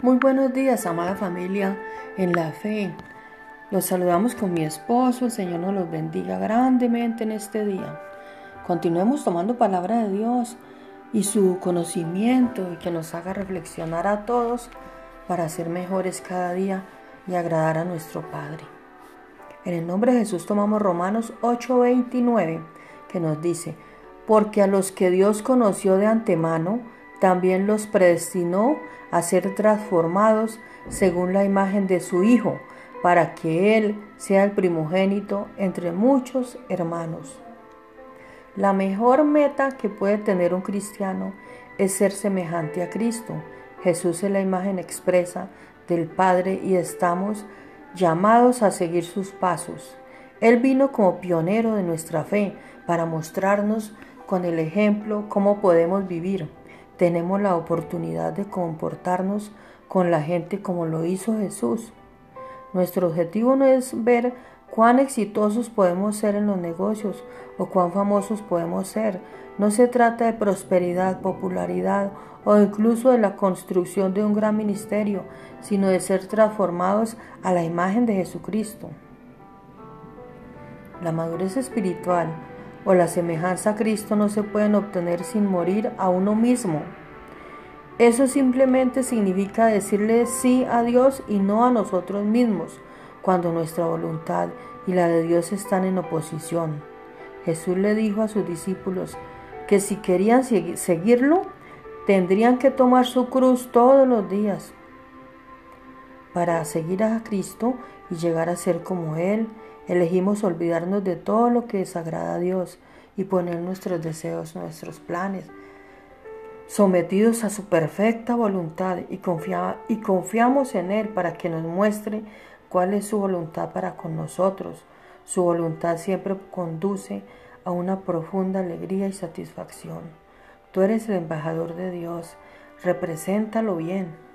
Muy buenos días, amada familia en la fe. Los saludamos con mi esposo, el Señor nos los bendiga grandemente en este día. Continuemos tomando palabra de Dios y su conocimiento y que nos haga reflexionar a todos para ser mejores cada día y agradar a nuestro Padre. En el nombre de Jesús tomamos Romanos 8:29 que nos dice, porque a los que Dios conoció de antemano, también los predestinó a ser transformados según la imagen de su Hijo, para que Él sea el primogénito entre muchos hermanos. La mejor meta que puede tener un cristiano es ser semejante a Cristo. Jesús es la imagen expresa del Padre y estamos llamados a seguir sus pasos. Él vino como pionero de nuestra fe para mostrarnos con el ejemplo cómo podemos vivir tenemos la oportunidad de comportarnos con la gente como lo hizo Jesús. Nuestro objetivo no es ver cuán exitosos podemos ser en los negocios o cuán famosos podemos ser. No se trata de prosperidad, popularidad o incluso de la construcción de un gran ministerio, sino de ser transformados a la imagen de Jesucristo. La madurez espiritual o la semejanza a Cristo no se pueden obtener sin morir a uno mismo. Eso simplemente significa decirle sí a Dios y no a nosotros mismos, cuando nuestra voluntad y la de Dios están en oposición. Jesús le dijo a sus discípulos que si querían seguirlo, tendrían que tomar su cruz todos los días para seguir a Cristo y llegar a ser como Él Elegimos olvidarnos de todo lo que desagrada a Dios y poner nuestros deseos, nuestros planes, sometidos a su perfecta voluntad y, y confiamos en Él para que nos muestre cuál es su voluntad para con nosotros. Su voluntad siempre conduce a una profunda alegría y satisfacción. Tú eres el embajador de Dios, represéntalo bien.